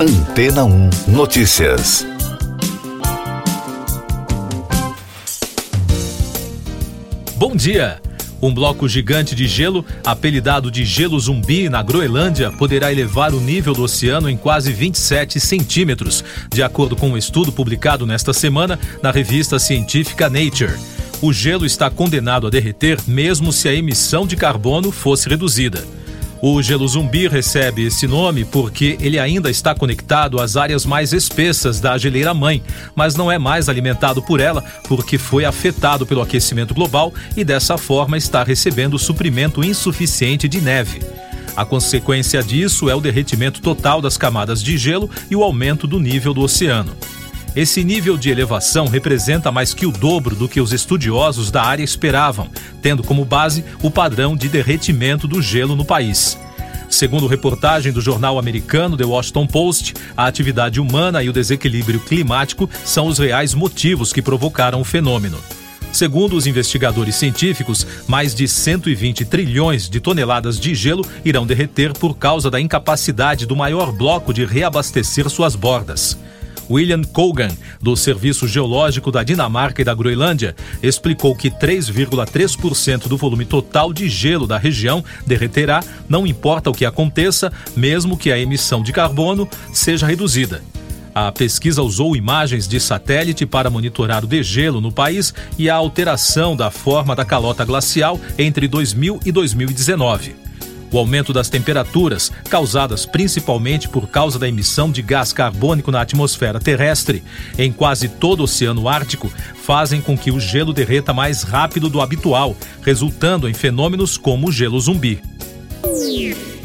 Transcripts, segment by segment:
Antena 1 Notícias. Bom dia! Um bloco gigante de gelo, apelidado de gelo zumbi na Groenlândia, poderá elevar o nível do oceano em quase 27 centímetros, de acordo com um estudo publicado nesta semana na revista científica Nature. O gelo está condenado a derreter mesmo se a emissão de carbono fosse reduzida. O gelo zumbi recebe esse nome porque ele ainda está conectado às áreas mais espessas da geleira mãe, mas não é mais alimentado por ela porque foi afetado pelo aquecimento global e dessa forma está recebendo suprimento insuficiente de neve. A consequência disso é o derretimento total das camadas de gelo e o aumento do nível do oceano. Esse nível de elevação representa mais que o dobro do que os estudiosos da área esperavam, tendo como base o padrão de derretimento do gelo no país. Segundo reportagem do jornal americano The Washington Post, a atividade humana e o desequilíbrio climático são os reais motivos que provocaram o fenômeno. Segundo os investigadores científicos, mais de 120 trilhões de toneladas de gelo irão derreter por causa da incapacidade do maior bloco de reabastecer suas bordas. William Colgan, do Serviço Geológico da Dinamarca e da Groenlândia, explicou que 3,3% do volume total de gelo da região derreterá, não importa o que aconteça, mesmo que a emissão de carbono seja reduzida. A pesquisa usou imagens de satélite para monitorar o degelo no país e a alteração da forma da calota glacial entre 2000 e 2019. O aumento das temperaturas, causadas principalmente por causa da emissão de gás carbônico na atmosfera terrestre em quase todo o Oceano Ártico, fazem com que o gelo derreta mais rápido do habitual, resultando em fenômenos como o gelo zumbi.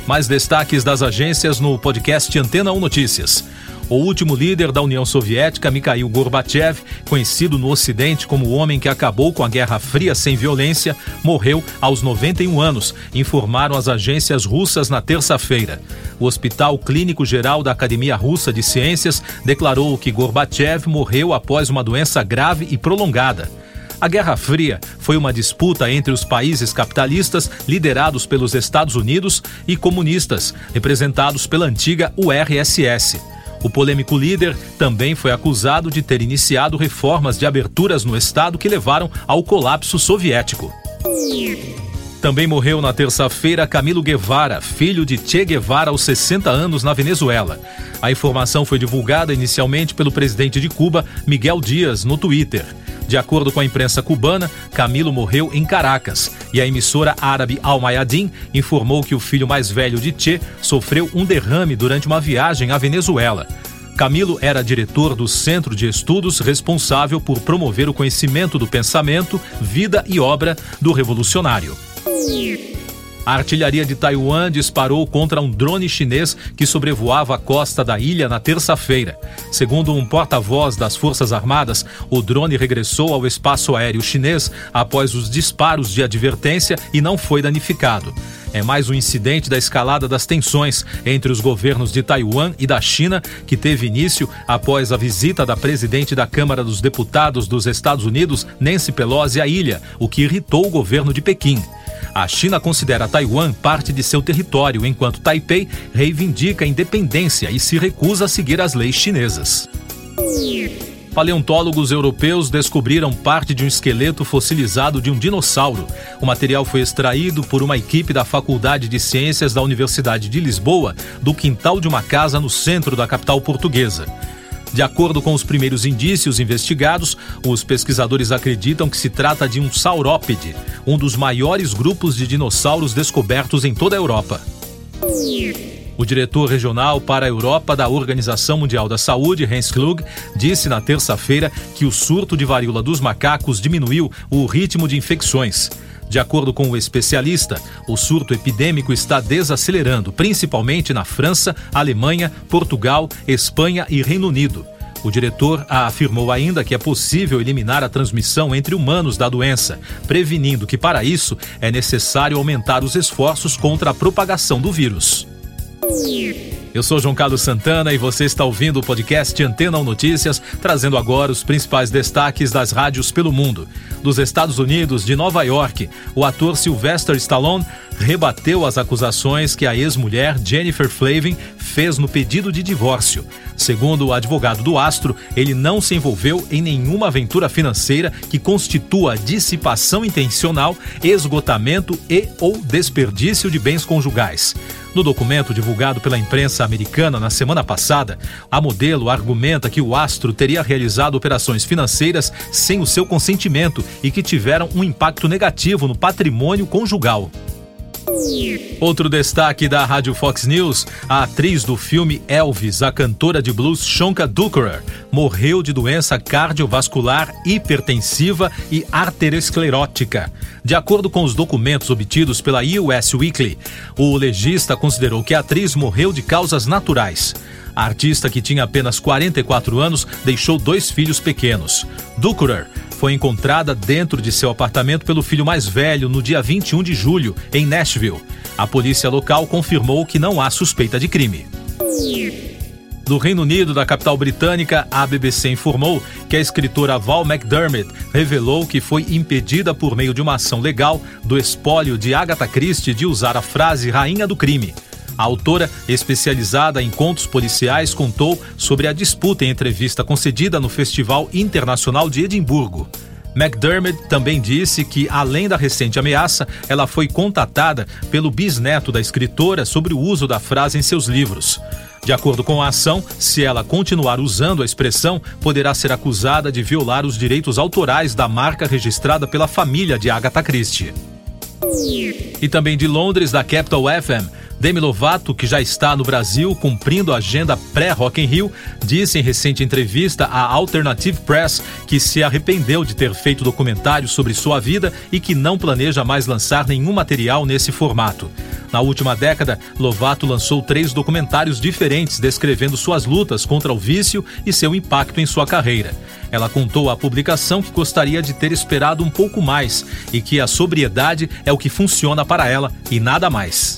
Mais destaques das agências no podcast Antena 1 Notícias. O último líder da União Soviética, Mikhail Gorbachev, conhecido no Ocidente como o homem que acabou com a Guerra Fria sem violência, morreu aos 91 anos, informaram as agências russas na terça-feira. O Hospital Clínico Geral da Academia Russa de Ciências declarou que Gorbachev morreu após uma doença grave e prolongada. A Guerra Fria foi uma disputa entre os países capitalistas liderados pelos Estados Unidos e comunistas, representados pela antiga URSS. O polêmico líder também foi acusado de ter iniciado reformas de aberturas no Estado que levaram ao colapso soviético. Também morreu na terça-feira Camilo Guevara, filho de Che Guevara aos 60 anos na Venezuela. A informação foi divulgada inicialmente pelo presidente de Cuba, Miguel Dias, no Twitter. De acordo com a imprensa cubana, Camilo morreu em Caracas e a emissora árabe Al Mayadin informou que o filho mais velho de Che sofreu um derrame durante uma viagem à Venezuela. Camilo era diretor do Centro de Estudos responsável por promover o conhecimento do pensamento, vida e obra do revolucionário. A artilharia de Taiwan disparou contra um drone chinês que sobrevoava a costa da ilha na terça-feira. Segundo um porta-voz das Forças Armadas, o drone regressou ao espaço aéreo chinês após os disparos de advertência e não foi danificado. É mais um incidente da escalada das tensões entre os governos de Taiwan e da China, que teve início após a visita da presidente da Câmara dos Deputados dos Estados Unidos, Nancy Pelosi, à ilha, o que irritou o governo de Pequim. A China considera Taiwan parte de seu território, enquanto Taipei reivindica a independência e se recusa a seguir as leis chinesas. Paleontólogos europeus descobriram parte de um esqueleto fossilizado de um dinossauro. O material foi extraído por uma equipe da Faculdade de Ciências da Universidade de Lisboa, do quintal de uma casa no centro da capital portuguesa. De acordo com os primeiros indícios investigados, os pesquisadores acreditam que se trata de um saurópede, um dos maiores grupos de dinossauros descobertos em toda a Europa. O diretor regional para a Europa da Organização Mundial da Saúde, Hans Klug, disse na terça-feira que o surto de varíola dos macacos diminuiu o ritmo de infecções. De acordo com o especialista, o surto epidêmico está desacelerando, principalmente na França, Alemanha, Portugal, Espanha e Reino Unido. O diretor afirmou ainda que é possível eliminar a transmissão entre humanos da doença, prevenindo que, para isso, é necessário aumentar os esforços contra a propagação do vírus. Eu sou João Carlos Santana e você está ouvindo o podcast Antena 1 Notícias, trazendo agora os principais destaques das rádios pelo mundo. Dos Estados Unidos, de Nova York, o ator Sylvester Stallone rebateu as acusações que a ex-mulher Jennifer Flavin fez no pedido de divórcio. Segundo o advogado do astro, ele não se envolveu em nenhuma aventura financeira que constitua dissipação intencional, esgotamento e ou desperdício de bens conjugais. No documento divulgado pela imprensa americana na semana passada, a modelo argumenta que o astro teria realizado operações financeiras sem o seu consentimento e que tiveram um impacto negativo no patrimônio conjugal. Outro destaque da Rádio Fox News: a atriz do filme Elvis, a cantora de blues Shonka Dukrer, morreu de doença cardiovascular hipertensiva e arteriosclerótica. De acordo com os documentos obtidos pela US Weekly, o legista considerou que a atriz morreu de causas naturais. A artista, que tinha apenas 44 anos, deixou dois filhos pequenos. Dukrer foi encontrada dentro de seu apartamento pelo filho mais velho no dia 21 de julho, em Nashville. A polícia local confirmou que não há suspeita de crime. Do Reino Unido, da capital britânica, a BBC informou que a escritora Val McDermott revelou que foi impedida por meio de uma ação legal do espólio de Agatha Christie de usar a frase rainha do crime. A autora, especializada em contos policiais, contou sobre a disputa em entrevista concedida no Festival Internacional de Edimburgo. McDermott também disse que, além da recente ameaça, ela foi contatada pelo bisneto da escritora sobre o uso da frase em seus livros. De acordo com a ação, se ela continuar usando a expressão, poderá ser acusada de violar os direitos autorais da marca registrada pela família de Agatha Christie. E também de Londres, da Capital FM, Demi Lovato, que já está no Brasil cumprindo a agenda pré-Rock in Rio, disse em recente entrevista à Alternative Press que se arrependeu de ter feito documentário sobre sua vida e que não planeja mais lançar nenhum material nesse formato. Na última década, Lovato lançou três documentários diferentes descrevendo suas lutas contra o vício e seu impacto em sua carreira. Ela contou à publicação que gostaria de ter esperado um pouco mais e que a sobriedade é o que funciona para ela e nada mais.